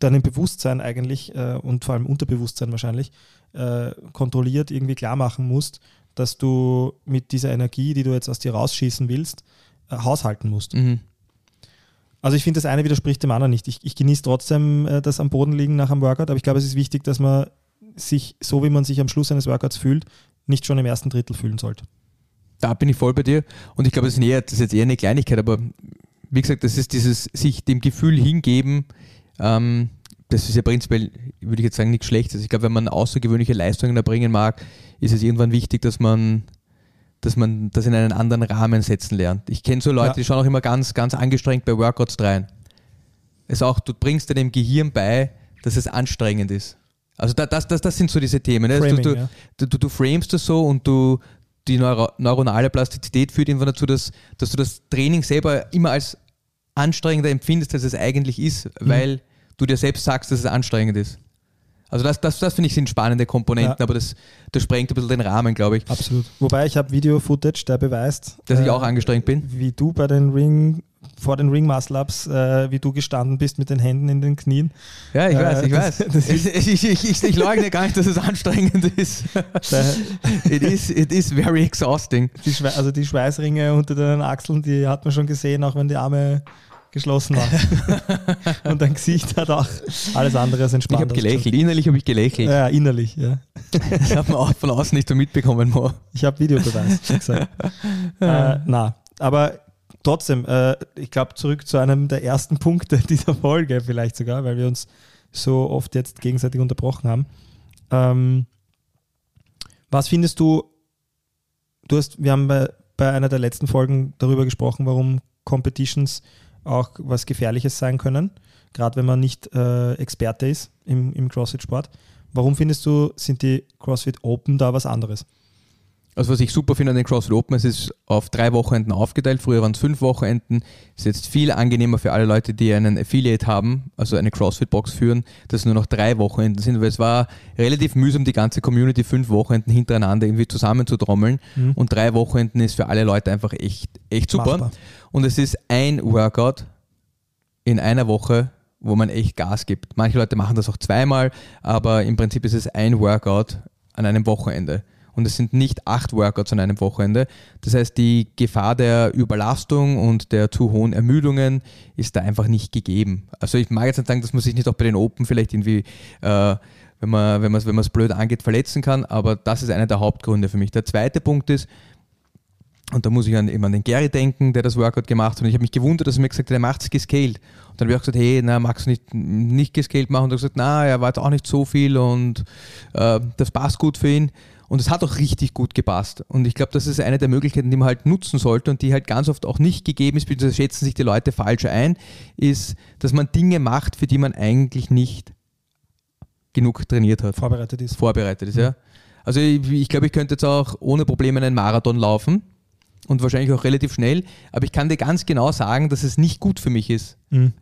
deinem Bewusstsein eigentlich äh, und vor allem Unterbewusstsein wahrscheinlich äh, kontrolliert irgendwie klar machen musst, dass du mit dieser Energie, die du jetzt aus dir rausschießen willst, äh, haushalten musst. Mhm. Also ich finde, das eine widerspricht dem anderen nicht. Ich, ich genieße trotzdem äh, das am Boden liegen nach einem Workout, aber ich glaube, es ist wichtig, dass man sich, so wie man sich am Schluss eines Workouts fühlt, nicht schon im ersten Drittel fühlen sollte. Da bin ich voll bei dir. Und ich glaube, das das ist jetzt eher eine Kleinigkeit, aber wie gesagt, das ist dieses sich dem Gefühl hingeben, ähm, das ist ja prinzipiell, würde ich jetzt sagen, nichts Schlechtes. Ich glaube, wenn man außergewöhnliche Leistungen erbringen mag, ist es irgendwann wichtig, dass man, dass man das in einen anderen Rahmen setzen lernt. Ich kenne so Leute, Ja. die schauen auch immer ganz, ganz angestrengt bei Workouts rein. Es auch, du bringst deinem Gehirn bei, dass es anstrengend ist. Also da, das, das, das sind so diese Themen. Ne? Framing, du, du, ja. du, du, du framest das so und du die Neuro neuronale Plastizität führt irgendwann dazu, dass, dass du das Training selber immer als anstrengender empfindest, als es eigentlich ist, Mhm. Du dir selbst sagst, dass es anstrengend ist. Also das, das, das finde ich sind spannende Komponenten, Ja. aber das, das sprengt ein bisschen den Rahmen, glaube ich, Absolut. Wobei ich habe Video-Footage, der beweist, dass ich äh, auch angestrengt bin. wie du bei den Ring, vor den Ring Muscle Ups, äh, wie du gestanden bist mit den Händen in den Knien. Ja, ich äh, weiß, ich das- weiß. das ich, [LAUGHS] ich, ich, ich, ich leugne gar nicht, dass es anstrengend ist. It is, it is very exhausting. die also die Schweißringe unter den Achseln, die hat man schon gesehen, auch wenn die Arme geschlossen waren. [LAUGHS] Und dein Gesicht hat auch alles andere als Ich entspannt. habe gelächelt, innerlich habe ich gelächelt. Ja, innerlich, ja. Hat man auch von außen nicht so mitbekommen. Mo. Ich habe Videobeweis, wie gesagt. [LAUGHS] äh, na, aber trotzdem, äh, ich glaube, zurück zu einem der ersten Punkte [LAUGHS] dieser Folge, vielleicht sogar, weil wir uns so oft jetzt gegenseitig unterbrochen haben. Ähm, was findest du, du hast, wir haben bei, bei einer der letzten Folgen darüber gesprochen, warum Competitions auch was Gefährliches sein können, gerade wenn man nicht äh, Experte ist im, im CrossFit-Sport. Warum findest du, sind die CrossFit Open da was anderes? Also was ich super finde an den CrossFit Open, es ist auf drei Wochenenden aufgeteilt. Früher waren es fünf Wochenenden. Ist jetzt viel angenehmer für alle Leute, die einen Affiliate haben, also eine CrossFit-Box führen, dass es nur noch drei Wochenenden sind, weil es war relativ mühsam, die ganze Community fünf Wochenenden hintereinander irgendwie zusammenzutrommeln. Mhm. Und drei Wochenenden ist für alle Leute einfach echt, echt super. Machbar. Und es ist ein Workout in einer Woche, wo man echt Gas gibt. Manche Leute machen das auch zweimal, aber im Prinzip ist es ein Workout an einem Wochenende. Und es sind nicht acht Workouts an einem Wochenende. Das heißt, die Gefahr der Überlastung und der zu hohen Ermüdungen ist da einfach nicht gegeben. Also ich mag jetzt nicht sagen, dass man sich nicht auch bei den Open vielleicht irgendwie, äh, wenn man wenn es wenn man's blöd angeht, verletzen kann, aber das ist einer der Hauptgründe für mich. Der zweite Punkt ist, und da muss ich an, eben an den Gary denken, der das Workout gemacht hat. Und ich habe mich gewundert, dass er mir gesagt hat, er macht es gescaled. Und dann habe ich auch gesagt, hey, na, magst du nicht, nicht gescaled machen? Und er hat gesagt, na, er war jetzt auch nicht so viel und äh, das passt gut für ihn. Und es hat auch richtig gut gepasst. Und ich glaube, das ist eine der Möglichkeiten, die man halt nutzen sollte und die halt ganz oft auch nicht gegeben ist, beziehungsweise schätzen sich die Leute falsch ein, ist, dass man Dinge macht, für die man eigentlich nicht genug trainiert hat vorbereitet ist. vorbereitet ist, ja. Also ich, ich glaube, ich könnte jetzt auch ohne Probleme einen Marathon laufen und wahrscheinlich auch relativ schnell, aber ich kann dir ganz genau sagen, dass es nicht gut für mich ist. Mhm.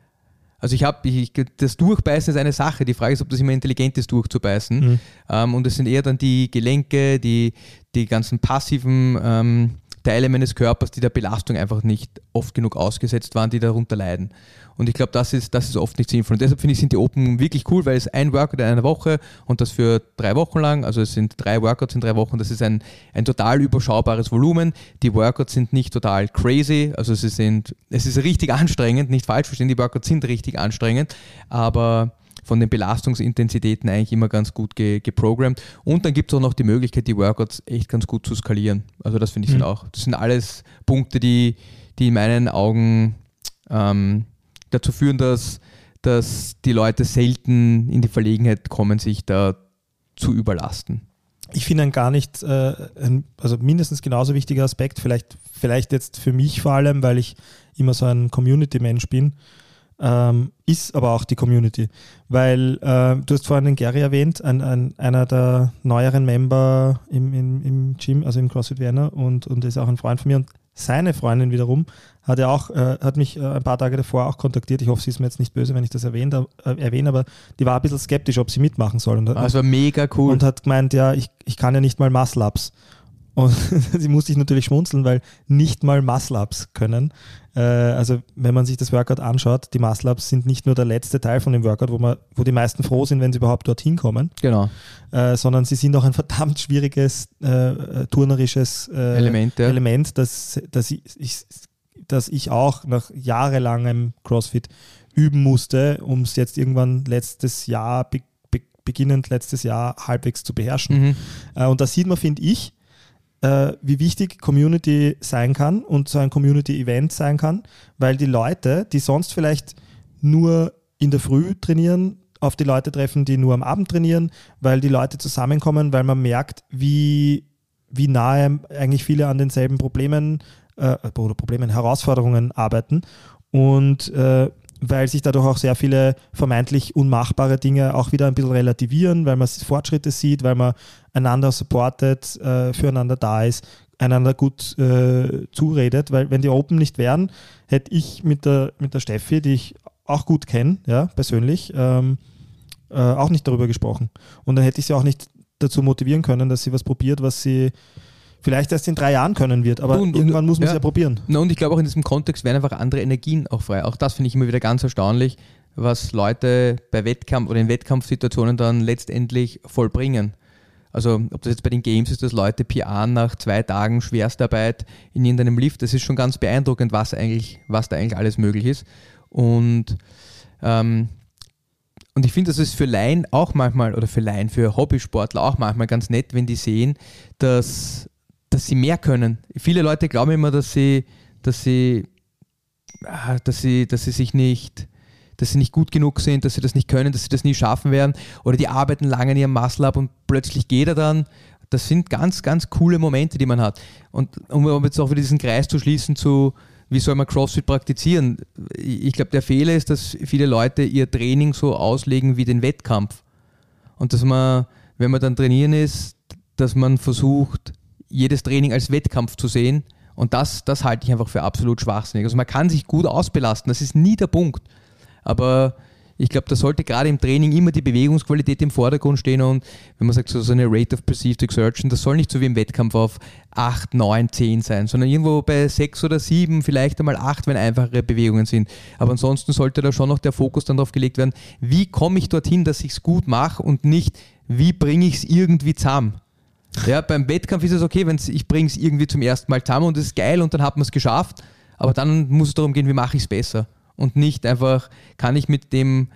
Also ich habe, ich, das Durchbeißen ist eine Sache. Die Frage ist, ob das immer intelligent ist, durchzubeißen. Mhm. Ähm, und es sind eher dann die Gelenke, die, die ganzen passiven ähm, Teile meines Körpers, die der Belastung einfach nicht oft genug ausgesetzt waren, die darunter leiden. Und ich glaube, das ist, das ist oft nicht sinnvoll. Und deshalb finde ich, sind die Open wirklich cool, weil es ein Workout in einer Woche und das für drei Wochen lang, also es sind drei Workouts in drei Wochen, das ist ein, ein total überschaubares Volumen. Die Workouts sind nicht total crazy, also sie sind, es ist richtig anstrengend, nicht falsch verstehen, die Workouts sind richtig anstrengend, aber von den Belastungsintensitäten eigentlich immer ganz gut ge geprogrammt. Und dann gibt es auch noch die Möglichkeit, die Workouts echt ganz gut zu skalieren. Also das finde ich Mhm. sind auch, das sind alles Punkte, die, die in meinen Augen ähm, dazu führen, dass, dass die Leute selten in die Verlegenheit kommen, sich da zu überlasten. Ich finde ein gar nicht, äh, ein, also mindestens genauso wichtiger Aspekt, vielleicht, vielleicht jetzt für mich vor allem, weil ich immer so ein Community-Mensch bin, ähm, ist aber auch die Community. Weil äh, du hast vorhin den Gary erwähnt, ein, ein, einer der neueren Member im, im, im Gym, also im CrossFit Vienna und, und ist auch ein Freund von mir und seine Freundin wiederum hat ja auch, äh, hat mich äh, ein paar Tage davor auch kontaktiert. Ich hoffe, sie ist mir jetzt nicht böse, wenn ich das erwähnt, äh, erwähne, aber die war ein bisschen skeptisch, ob sie mitmachen soll. Und, Das war mega cool. und hat gemeint, ja, ich, ich kann ja nicht mal Muscle-Ups. Und [LAUGHS] sie musste ich natürlich schmunzeln, weil nicht mal Muscle-Ups können. Äh, also wenn man sich das Workout anschaut, die Muscle-Ups sind nicht nur der letzte Teil von dem Workout, wo, man, wo die meisten froh sind, wenn sie überhaupt dorthin kommen, genau. äh, sondern sie sind auch ein [LAUGHS] verdammt schwieriges äh, turnerisches äh, Element, ja. Element das, das, ich, ich, das ich auch nach jahrelangem CrossFit üben musste, um es jetzt irgendwann letztes Jahr, be, be, beginnend letztes Jahr, halbwegs zu beherrschen. Mhm. Äh, und da sieht man, finde ich, äh, wie wichtig Community sein kann und so ein Community-Event sein kann, weil die Leute, die sonst vielleicht nur in der Früh trainieren, auf die Leute treffen, die nur am Abend trainieren, weil die Leute zusammenkommen, weil man merkt, wie, wie nahe eigentlich viele an denselben Problemen äh, oder Problemen, Herausforderungen arbeiten. Und äh, weil sich dadurch auch sehr viele vermeintlich unmachbare Dinge auch wieder ein bisschen relativieren, weil man Fortschritte sieht, weil man einander supportet, äh, füreinander da ist, einander gut äh, zuredet, weil wenn die Open nicht wären, hätte ich mit der, mit der Steffi, die ich auch gut kenne, ja, persönlich, ähm, äh, auch nicht darüber gesprochen. Und dann hätte ich sie auch nicht dazu motivieren können, dass sie was probiert, was sie vielleicht erst in drei Jahren können wird. Aber Und- und- irgendwann muss man es ja. ja probieren. Na, und ich glaube auch in diesem Kontext werden einfach andere Energien auch frei. Auch das finde ich immer wieder ganz erstaunlich, was Leute bei Wettkampf oder in Wettkampfsituationen dann letztendlich vollbringen. Also ob das jetzt bei den Games ist, dass Leute PR nach zwei Tagen Schwerstarbeit in irgendeinem Lift, das ist schon ganz beeindruckend, was eigentlich, was da eigentlich alles möglich ist. Und ähm, und ich finde, das ist für Laien auch manchmal, oder für Laien, für Hobbysportler auch manchmal ganz nett, wenn die sehen, dass, dass sie mehr können. Viele Leute glauben immer, dass sie, dass sie, ah, dass sie, dass sie sich nicht, dass sie nicht gut genug sind, dass sie das nicht können, dass sie das nie schaffen werden. Oder die arbeiten lange in ihrem Muscle ab und plötzlich geht er dann. Das sind ganz, ganz coole Momente, die man hat. Und um jetzt auch wieder diesen Kreis zu schließen zu, wie soll man CrossFit praktizieren? Ich glaube, der Fehler ist, dass viele Leute ihr Training so auslegen wie den Wettkampf. Und dass man, wenn man dann trainieren ist, dass man versucht, jedes Training als Wettkampf zu sehen. Und das, das halte ich einfach für absolut schwachsinnig. Also man kann sich gut ausbelasten, das ist nie der Punkt. Aber ich glaube, da sollte gerade im Training immer die Bewegungsqualität im Vordergrund stehen und wenn man sagt, so, eine Rate of Perceived Exertion, das soll nicht so wie im Wettkampf auf 8, 9, 10 sein, sondern irgendwo bei 6 oder 7, vielleicht einmal 8, wenn einfachere Bewegungen sind. Aber ansonsten sollte da schon noch der Fokus dann darauf gelegt werden, wie komme ich dorthin, dass ich es gut mache und nicht, wie bringe ich es irgendwie zusammen. Ja, beim Wettkampf ist es okay, wenn ich bringe es irgendwie zum ersten Mal zusammen und es ist geil und dann hat man es geschafft, aber dann muss es darum gehen, wie mache ich es besser. Und nicht einfach, kann ich mit dem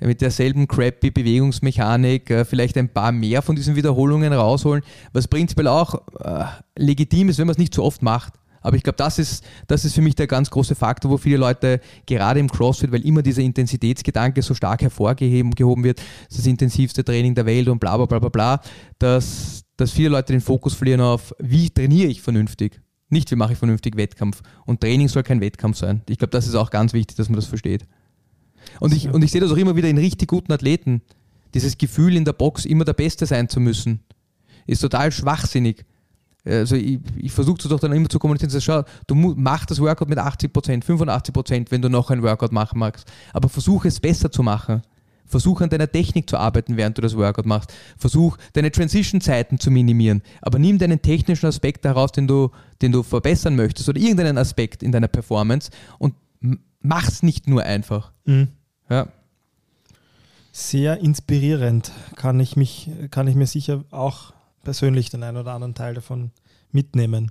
mit derselben crappy Bewegungsmechanik äh, vielleicht ein paar mehr von diesen Wiederholungen rausholen, was prinzipiell auch äh, legitim ist, wenn man es nicht so oft macht. Aber ich glaube, das ist, das ist für mich der ganz große Faktor, wo viele Leute gerade im CrossFit, weil immer dieser Intensitätsgedanke so stark hervorgehoben gehoben wird, das intensivste Training der Welt und bla bla bla bla bla, dass, dass viele Leute den Fokus verlieren auf, wie trainiere ich vernünftig. Nicht, wie mache ich vernünftig Wettkampf. Und Training soll kein Wettkampf sein. Ich glaube, das ist auch ganz wichtig, dass man das versteht. Und ich, und ich sehe das auch immer wieder in richtig guten Athleten. Dieses Gefühl in der Box, immer der Beste sein zu müssen, ist total schwachsinnig. Also ich, ich versuche doch dann immer zu kommunizieren, dass, schau, du mach das Workout mit 80%, 85%, wenn du noch ein Workout machen magst. Aber versuche es besser zu machen. Versuch an deiner Technik zu arbeiten, während du das Workout machst. Versuch deine Transition-Zeiten zu minimieren. Aber nimm deinen technischen Aspekt heraus, den du, den du verbessern möchtest oder irgendeinen Aspekt in deiner Performance und mach's nicht nur einfach. Mhm. Ja. Sehr inspirierend. Kann ich, mich, kann ich mir sicher auch persönlich den einen oder anderen Teil davon mitnehmen.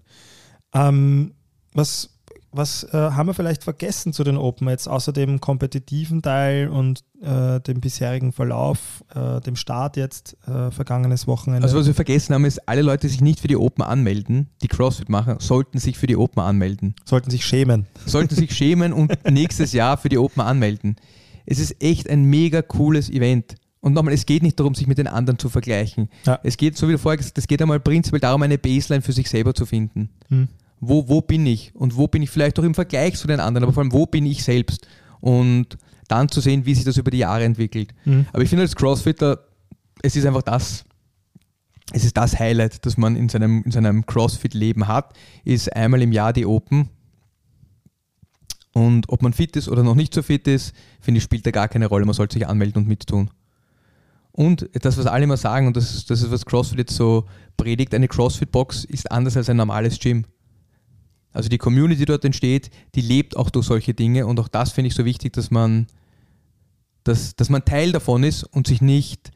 Ähm, was was äh, haben wir vielleicht vergessen zu den Open jetzt, außer dem kompetitiven Teil und äh, dem bisherigen Verlauf, äh, dem Start jetzt, äh, vergangenes Wochenende? Also was wir vergessen haben, ist, alle Leute, die sich nicht für die Open anmelden, die CrossFit machen, sollten sich für die Open anmelden. sollten sich schämen. Sollten sich schämen und [LAUGHS] nächstes Jahr für die Open anmelden. es ist echt ein mega cooles Event. Und nochmal, es geht nicht darum, sich mit den anderen zu vergleichen. Ja. Es geht, so wie du vorher gesagt hast, es geht einmal prinzipiell darum, eine Baseline für sich selber zu finden. Hm. Wo, wo bin ich? Und wo bin ich vielleicht auch im Vergleich zu den anderen, aber vor allem, wo bin ich selbst? Und dann zu sehen, wie sich das über die Jahre entwickelt. Mhm. Aber ich finde als Crossfitter, es ist einfach das, es ist das Highlight, das man in seinem, in seinem Crossfit-Leben hat, ist einmal im Jahr die Open. Und ob man fit ist oder noch nicht so fit ist, finde ich, spielt da gar keine Rolle. Man sollte sich anmelden und mittun. Und das, was alle immer sagen, und das, das ist, was CrossFit jetzt so predigt, eine CrossFit-Box ist anders als ein normales Gym. Also die Community, die dort entsteht, die lebt auch durch solche Dinge und auch das finde ich so wichtig, dass man, dass, dass man Teil davon ist und sich nicht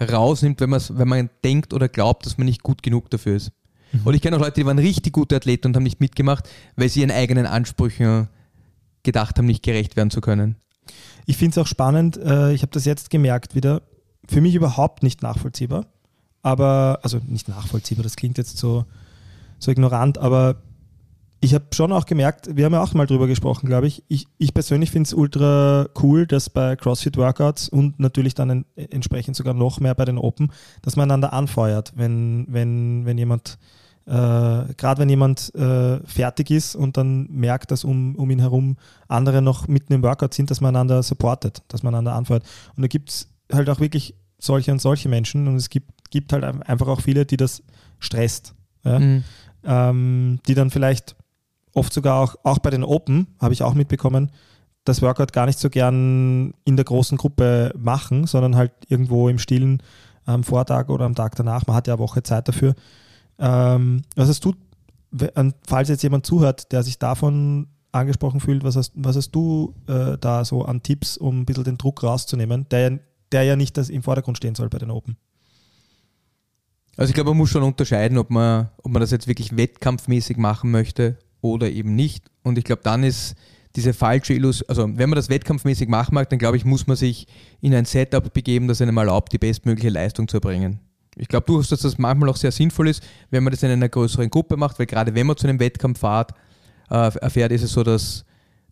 rausnimmt, wenn, wenn man denkt oder glaubt, dass man nicht gut genug dafür ist. Und ich kenne auch Leute, die waren richtig gute Athleten und haben nicht mitgemacht, weil sie ihren eigenen Ansprüchen gedacht haben, nicht gerecht werden zu können. Ich finde es auch spannend, äh, ich habe das jetzt gemerkt wieder, für mich überhaupt nicht nachvollziehbar, aber, also nicht nachvollziehbar, das klingt jetzt so, so ignorant, aber ich habe schon auch gemerkt, wir haben ja auch mal drüber gesprochen, glaube ich, ich, ich persönlich finde es ultra cool, dass bei CrossFit-Workouts und natürlich dann en, entsprechend sogar noch mehr bei den Open, dass man einander anfeuert, wenn, wenn, wenn jemand äh, gerade wenn jemand äh, fertig ist und dann merkt, dass um, um ihn herum andere noch mitten im Workout sind, dass man einander supportet, dass man einander anfeuert. Und da gibt es halt auch wirklich solche und solche Menschen und es gibt, gibt halt einfach auch viele, die das stresst. Ja? Mhm. ähm, die dann vielleicht oft sogar auch, auch bei den Open, habe ich auch mitbekommen, das Workout gar nicht so gern in der großen Gruppe machen, sondern halt irgendwo im Stillen am Vortag oder am Tag danach. Man hat ja eine Woche Zeit dafür. Ähm, was hast du, falls jetzt jemand zuhört, der sich davon angesprochen fühlt, was hast, was hast du äh, da so an Tipps, um ein bisschen den Druck rauszunehmen, der, ja- der ja nicht das im Vordergrund stehen soll bei den Open? Also ich glaube, man muss schon unterscheiden, ob man, ob man das jetzt wirklich wettkampfmäßig machen möchte oder eben nicht. Und ich glaube, dann ist diese falsche Illusion, also wenn man das wettkampfmäßig machen mag, dann glaube ich, muss man sich in ein Setup begeben, das einem erlaubt, die bestmögliche Leistung zu erbringen. Ich glaube durchaus, dass das manchmal auch sehr sinnvoll ist, wenn man das in einer größeren Gruppe macht, weil gerade wenn man zu einem Wettkampf fährt, äh, erfährt, ist es so, dass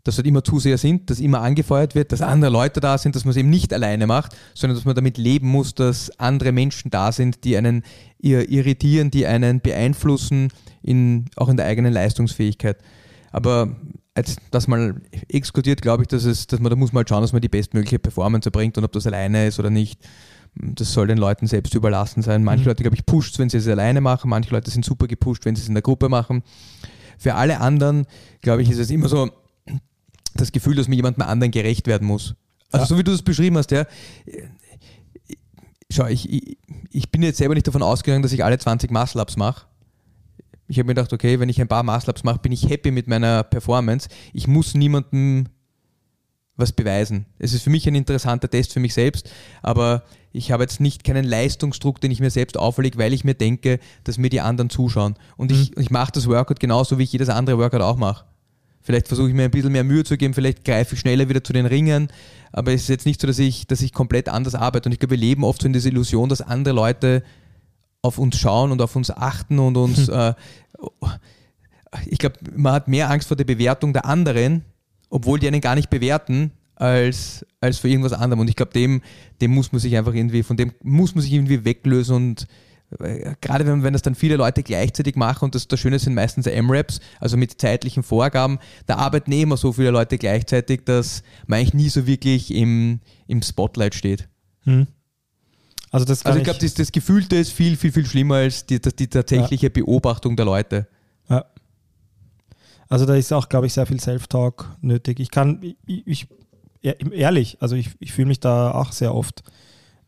dass halt immer Zuseher sind, dass immer angefeuert wird, dass andere Leute da sind, dass man es eben nicht alleine macht, sondern dass man damit leben muss, dass andere Menschen da sind, die einen ir- irritieren, die einen beeinflussen, in, auch in der eigenen Leistungsfähigkeit. Aber als das mal exkludiert, glaube ich, dass, es, dass man da muss man halt schauen, dass man die bestmögliche Performance erbringt und ob das alleine ist oder nicht. Das soll den Leuten selbst überlassen sein. Manche Mhm. Leute, glaube ich, pusht wenn sie es alleine machen. Manche Leute sind super gepusht, wenn sie es in der Gruppe machen. Für alle anderen, glaube ich, ist es immer so das Gefühl, dass man jemandem anderen gerecht werden muss. Also Ja. so wie du das beschrieben hast, ja. Schau, ich, ich, ich bin jetzt selber nicht davon ausgegangen, dass ich alle 20 Muscle-Ups mache. Ich habe mir gedacht, okay, wenn ich ein paar Muscle-Ups mache, bin ich happy mit meiner Performance. Ich muss niemandem was beweisen. Es ist für mich ein interessanter Test für mich selbst, aber ich habe jetzt nicht keinen Leistungsdruck, den ich mir selbst auferlege, weil ich mir denke, dass mir die anderen zuschauen. Und ich, ich mache das Workout genauso, wie ich jedes andere Workout auch mache. Vielleicht versuche ich mir ein bisschen mehr Mühe zu geben, vielleicht greife ich schneller wieder zu den Ringen, aber es ist jetzt nicht so, dass ich, dass ich komplett anders arbeite. Und ich glaube, wir leben oft so in dieser Illusion, dass andere Leute auf uns schauen und auf uns achten und uns. [LAUGHS] Äh, ich glaube, man hat mehr Angst vor der Bewertung der anderen, obwohl die einen gar nicht bewerten, als, als vor irgendwas anderem. Und ich glaube, dem, dem muss man sich einfach irgendwie, von dem muss man sich irgendwie weglösen und äh, gerade wenn, wenn das dann viele Leute gleichzeitig machen und das, das Schöne sind meistens M-Raps, also mit zeitlichen Vorgaben, da arbeiten eh immer so viele Leute gleichzeitig, dass man eigentlich nie so wirklich im, im Spotlight steht. Hm. Also das Also ich glaube, das, das Gefühlte ist viel, viel, viel schlimmer als die, die, tatsächliche Beobachtung der Leute. Ja. Also da ist auch, glaube ich, sehr viel Self-Talk nötig. Ich kann, ich, ich ehr- ehrlich, also ich, ich fühle mich da auch sehr oft,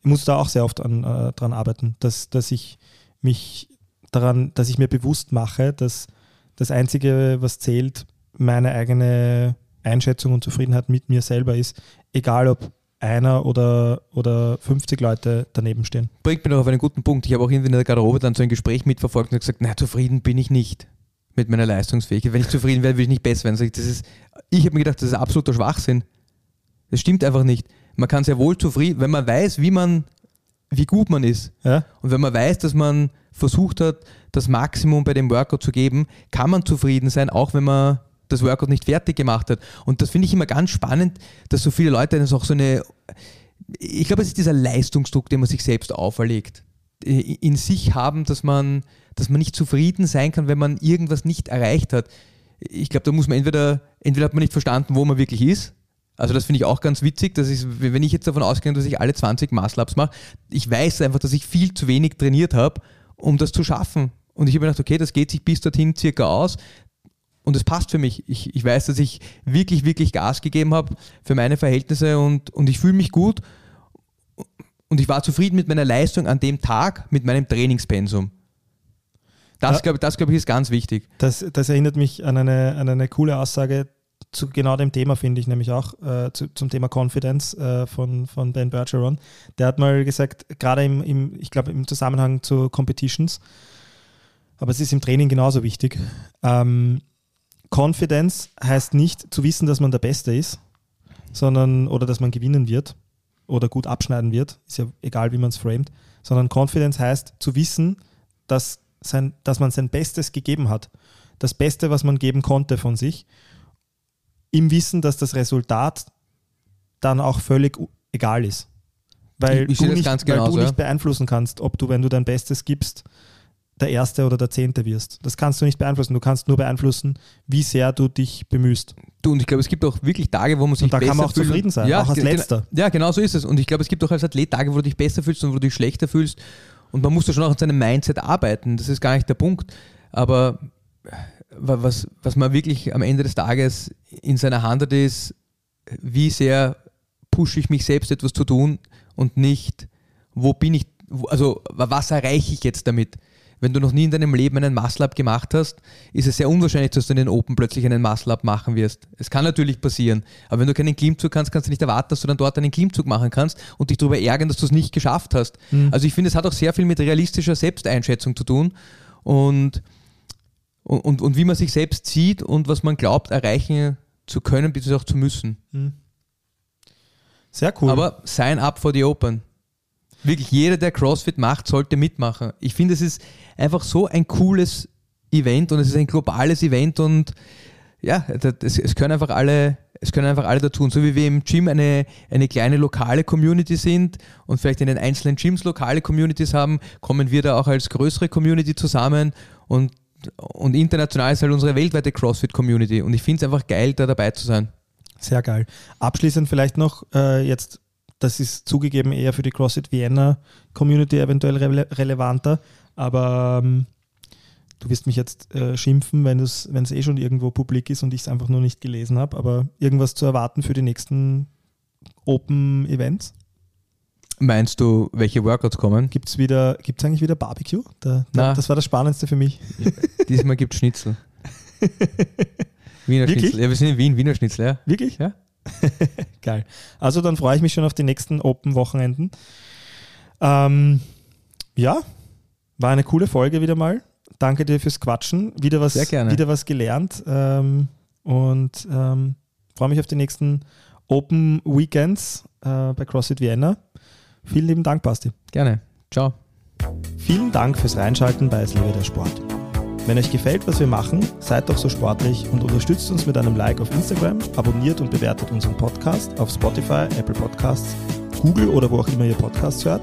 ich muss da auch sehr oft an, äh, dran arbeiten, dass, dass ich mich daran, dass ich mir bewusst mache, dass das Einzige, was zählt, meine eigene Einschätzung und Zufriedenheit mit mir selber ist, egal ob einer oder, oder 50 Leute daneben stehen. Bringt mich noch auf einen guten Punkt. Ich habe auch irgendwie in der Garderobe dann so ein Gespräch mitverfolgt und gesagt, na, zufrieden bin ich nicht mit meiner Leistungsfähigkeit. Wenn ich zufrieden wäre, würde ich nicht besser werden. Das ist, ich habe mir gedacht, das ist absoluter Schwachsinn. Das stimmt einfach nicht. Man kann sehr wohl zufrieden, wenn man weiß, wie man, wie gut man ist. Ja? Und wenn man weiß, dass man versucht hat, das Maximum bei dem Workout zu geben, kann man zufrieden sein, auch wenn man das Workout nicht fertig gemacht hat. Und das finde ich immer ganz spannend, dass so viele Leute das auch so eine, ich glaube, es ist dieser Leistungsdruck, den man sich selbst auferlegt, äh, in sich haben, dass man, dass man nicht zufrieden sein kann, wenn man irgendwas nicht erreicht hat. Ich glaube, da muss man entweder, entweder hat man nicht verstanden, wo man wirklich ist. Also das finde ich auch ganz witzig, dass ich, wenn ich jetzt davon ausgehe, dass ich alle 20 Muscle-Ups mache, ich weiß einfach, dass ich viel zu wenig trainiert habe, um das zu schaffen. Und ich habe mir gedacht, okay, das geht sich bis dorthin circa aus und es passt für mich. Ich, ich weiß, dass ich wirklich, wirklich Gas gegeben habe für meine Verhältnisse und, und ich fühle mich gut und ich war zufrieden mit meiner Leistung an dem Tag, mit meinem Trainingspensum. Das, Ja. glaube glaub ich, ist ganz wichtig. Das, das erinnert mich an eine, an eine coole Aussage zu genau dem Thema, finde ich nämlich auch, äh, zu, zum Thema Confidence äh, von, von Ben Bergeron. Der hat mal gesagt, gerade im, im, ich glaube im Zusammenhang zu Competitions, aber es ist im Training genauso wichtig. Ähm, Confidence heißt nicht zu wissen, dass man der Beste ist, sondern oder dass man gewinnen wird oder gut abschneiden wird, ist ja egal, wie man es framet, sondern Confidence heißt zu wissen, dass, sein, dass man sein Bestes gegeben hat. Das Beste, was man geben konnte von sich, im Wissen, dass das Resultat dann auch völlig egal ist. Weil, Ich- ich du, nicht, ganz weil genauso, du nicht beeinflussen kannst, ob du, wenn du dein Bestes gibst, der Erste oder der Zehnte wirst. Das kannst du nicht beeinflussen. Du kannst nur beeinflussen, wie sehr du dich bemühst. Du, und ich glaube, es gibt auch wirklich Tage, wo man sich Und da kann besser man auch fühlt. zufrieden sein, auch als Letzter. Ja, genau so ist es. Und ich glaube, es gibt auch als Athlet Tage, wo du dich besser fühlst und wo du dich schlechter fühlst. Und man muss da schon auch an seinem Mindset arbeiten. Das ist gar nicht der Punkt. Aber wa- was, was man wirklich am Ende des Tages in seiner Hand hat, ist, wie sehr pushe ich mich selbst etwas zu tun und nicht, wo bin ich, also wa- was erreiche ich jetzt damit? Wenn du noch nie in deinem Leben einen Muscle-Up gemacht hast, ist es sehr unwahrscheinlich, dass du in den Open plötzlich einen Muscle-Up machen wirst. Es kann natürlich passieren, aber wenn du keinen Klimmzug kannst, kannst du nicht erwarten, dass du dann dort einen Klimmzug machen kannst und dich darüber ärgern, dass du es nicht geschafft hast. Also ich finde, es hat auch sehr viel mit realistischer Selbsteinschätzung zu tun und, und, und, und wie man sich selbst sieht und was man glaubt, erreichen zu können, bzw. auch zu müssen. Sehr cool. Aber sign up for the Open. Wirklich jeder, der CrossFit macht, sollte mitmachen. Ich finde, es ist einfach so ein cooles Event und es ist ein globales Event und ja, das, es, können einfach alle, es können einfach alle dazu. Und so wie wir im Gym eine, eine kleine lokale Community sind und vielleicht in den einzelnen Gyms lokale Communities haben, kommen wir da auch als größere Community zusammen und, und international ist halt unsere weltweite CrossFit-Community. Und ich finde es einfach geil, da dabei zu sein. Sehr geil. Abschließend vielleicht noch, äh, jetzt, das ist zugegeben eher für die CrossFit Vienna Community eventuell rele relevanter, aber ähm, du wirst mich jetzt äh, schimpfen, wenn es eh schon irgendwo publik ist und ich es einfach nur nicht gelesen habe, aber irgendwas zu erwarten für die nächsten Open Events? Meinst du, welche Workouts kommen? Gibt es wieder, gibt's eigentlich wieder Barbecue? Da, da, das war das Spannendste für mich. Diesmal gibt es Schnitzel. [LAUGHS] Wiener Wirklich? Schnitzel. Ja, wir sind in Wien, Wiener Schnitzel, ja. Wirklich? Ja. [LAUGHS] Geil. Also dann freue ich mich schon auf die nächsten Open-Wochenenden. Ähm, ja, war eine coole Folge wieder mal. Danke dir fürs Quatschen. Wieder was. Wieder was gelernt. Ähm, und ähm, freue mich auf die nächsten Open Weekends äh, bei CrossFit Vienna. Vielen lieben Dank, Basti. Gerne. Ciao. Vielen Dank fürs Reinschalten bei Es lebe der Sport. Wenn euch gefällt, was wir machen, seid doch so sportlich und unterstützt uns mit einem Like auf Instagram, abonniert und bewertet unseren Podcast auf Spotify, Apple Podcasts, Google oder wo auch immer ihr Podcasts hört.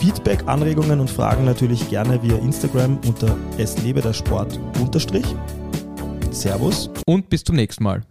Feedback, Anregungen und Fragen natürlich gerne via Instagram unter es lebe der Sport unterstrich. Servus. Und bis zum nächsten Mal.